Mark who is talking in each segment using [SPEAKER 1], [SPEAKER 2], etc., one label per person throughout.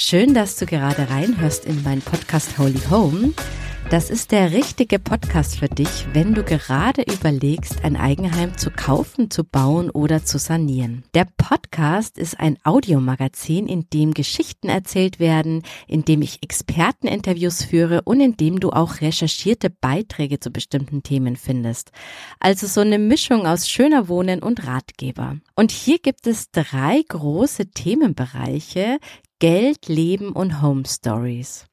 [SPEAKER 1] Schön, dass du gerade reinhörst in meinen Podcast Holy Home. Das ist der richtige Podcast für dich, wenn du gerade überlegst, ein Eigenheim zu kaufen, zu bauen oder zu sanieren. Der Podcast ist ein Audiomagazin, in dem Geschichten erzählt werden, in dem ich Experteninterviews führe und in dem du auch recherchierte Beiträge zu bestimmten Themen findest. Also so eine Mischung aus schöner Wohnen und Ratgeber. Und hier gibt es drei große Themenbereiche, Geld, Leben und Home Stories.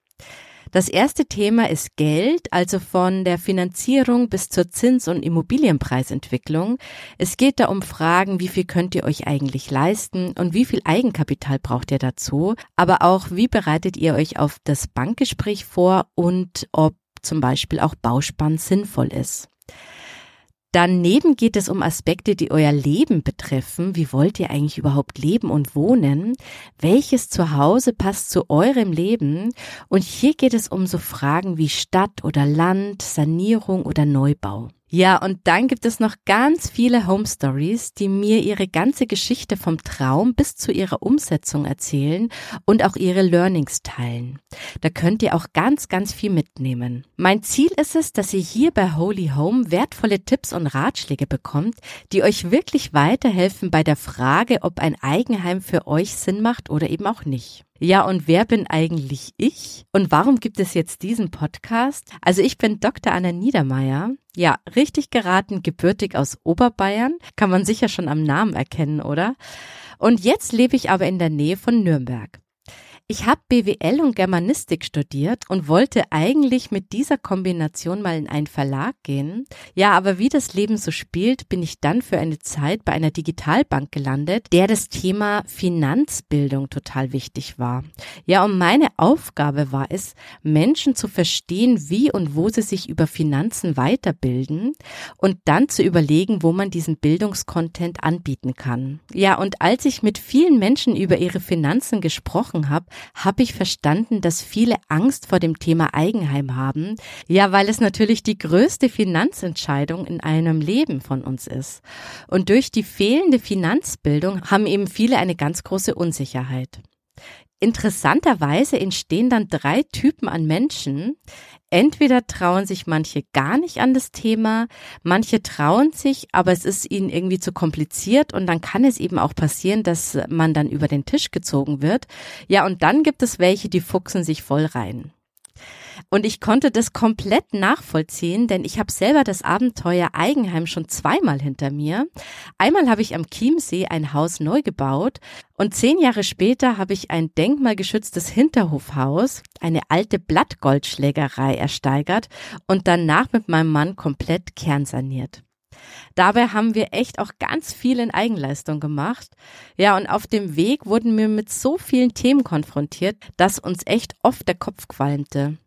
[SPEAKER 1] Das erste Thema ist Geld, also von der Finanzierung bis zur Zins- und Immobilienpreisentwicklung. Es geht da um Fragen, wie viel könnt ihr euch eigentlich leisten und wie viel Eigenkapital braucht ihr dazu, aber auch, wie bereitet ihr euch auf das Bankgespräch vor und ob zum Beispiel auch Bauspann sinnvoll ist. Daneben geht es um Aspekte, die euer Leben betreffen. Wie wollt ihr eigentlich überhaupt leben und wohnen? Welches Zuhause passt zu eurem Leben? Und hier geht es um so Fragen wie Stadt oder Land, Sanierung oder Neubau. Ja, und dann gibt es noch ganz viele Home Stories, die mir ihre ganze Geschichte vom Traum bis zu ihrer Umsetzung erzählen und auch ihre Learnings teilen. Da könnt ihr auch ganz, ganz viel mitnehmen. Mein Ziel ist es, dass ihr hier bei Holy Home wertvolle Tipps und Ratschläge bekommt, die euch wirklich weiterhelfen bei der Frage, ob ein Eigenheim für euch Sinn macht oder eben auch nicht. Ja, und wer bin eigentlich ich? Und warum gibt es jetzt diesen Podcast? Also ich bin Dr. Anna Niedermeyer. Ja, richtig geraten, gebürtig aus Oberbayern. Kann man sicher schon am Namen erkennen, oder? Und jetzt lebe ich aber in der Nähe von Nürnberg. Ich habe BWL und Germanistik studiert und wollte eigentlich mit dieser Kombination mal in einen Verlag gehen. Ja, aber wie das Leben so spielt, bin ich dann für eine Zeit bei einer Digitalbank gelandet, der das Thema Finanzbildung total wichtig war. Ja, und meine Aufgabe war es, Menschen zu verstehen, wie und wo sie sich über Finanzen weiterbilden und dann zu überlegen, wo man diesen Bildungskontent anbieten kann. Ja, und als ich mit vielen Menschen über ihre Finanzen gesprochen habe, habe ich verstanden, dass viele Angst vor dem Thema Eigenheim haben. Ja, weil es natürlich die größte Finanzentscheidung in einem Leben von uns ist. Und durch die fehlende Finanzbildung haben eben viele eine ganz große Unsicherheit. Interessanterweise entstehen dann drei Typen an Menschen. Entweder trauen sich manche gar nicht an das Thema, manche trauen sich, aber es ist ihnen irgendwie zu kompliziert und dann kann es eben auch passieren, dass man dann über den Tisch gezogen wird. Ja, und dann gibt es welche, die fuchsen sich voll rein. Und ich konnte das komplett nachvollziehen, denn ich habe selber das Abenteuer Eigenheim schon zweimal hinter mir. Einmal habe ich am Chiemsee ein Haus neu gebaut und zehn Jahre später habe ich ein denkmalgeschütztes Hinterhofhaus, eine alte Blattgoldschlägerei ersteigert und danach mit meinem Mann komplett kernsaniert. Dabei haben wir echt auch ganz viel in Eigenleistung gemacht. Ja, und auf dem Weg wurden wir mit so vielen Themen konfrontiert, dass uns echt oft der Kopf qualmte.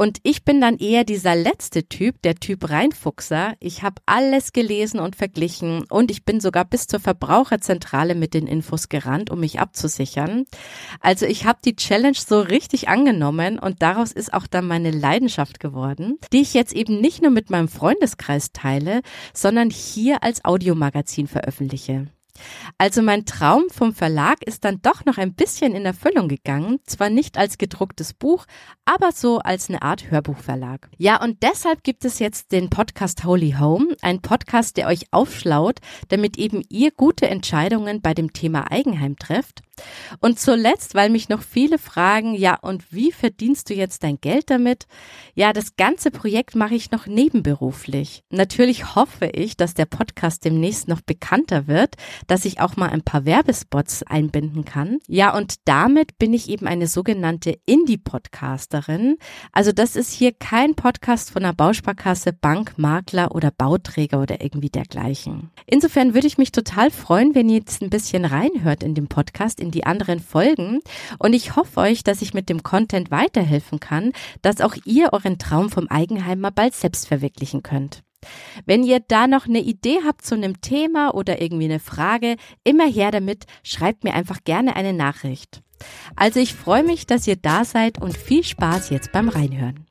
[SPEAKER 1] Und ich bin dann eher dieser letzte Typ, der Typ Reinfuchser. Ich habe alles gelesen und verglichen und ich bin sogar bis zur Verbraucherzentrale mit den Infos gerannt, um mich abzusichern. Also ich habe die Challenge so richtig angenommen und daraus ist auch dann meine Leidenschaft geworden, die ich jetzt eben nicht nur mit meinem Freundeskreis teile, sondern hier als Audiomagazin veröffentliche. Also mein Traum vom Verlag ist dann doch noch ein bisschen in Erfüllung gegangen, zwar nicht als gedrucktes Buch, aber so als eine Art Hörbuchverlag. Ja, und deshalb gibt es jetzt den Podcast Holy Home, ein Podcast, der euch aufschlaut, damit eben ihr gute Entscheidungen bei dem Thema Eigenheim trefft und zuletzt, weil mich noch viele fragen, ja, und wie verdienst du jetzt dein Geld damit? Ja, das ganze Projekt mache ich noch nebenberuflich. Natürlich hoffe ich, dass der Podcast demnächst noch bekannter wird, dass ich auch mal ein paar Werbespots einbinden kann. Ja, und damit bin ich eben eine sogenannte Indie-Podcasterin. Also das ist hier kein Podcast von einer Bausparkasse, Bank, Makler oder Bauträger oder irgendwie dergleichen. Insofern würde ich mich total freuen, wenn ihr jetzt ein bisschen reinhört in den Podcast, in die anderen Folgen. Und ich hoffe euch, dass ich mit dem Content weiterhelfen kann, dass auch ihr euren Traum vom Eigenheim mal bald selbst verwirklichen könnt. Wenn ihr da noch eine Idee habt zu einem Thema oder irgendwie eine Frage, immer her damit, schreibt mir einfach gerne eine Nachricht. Also ich freue mich, dass ihr da seid und viel Spaß jetzt beim Reinhören.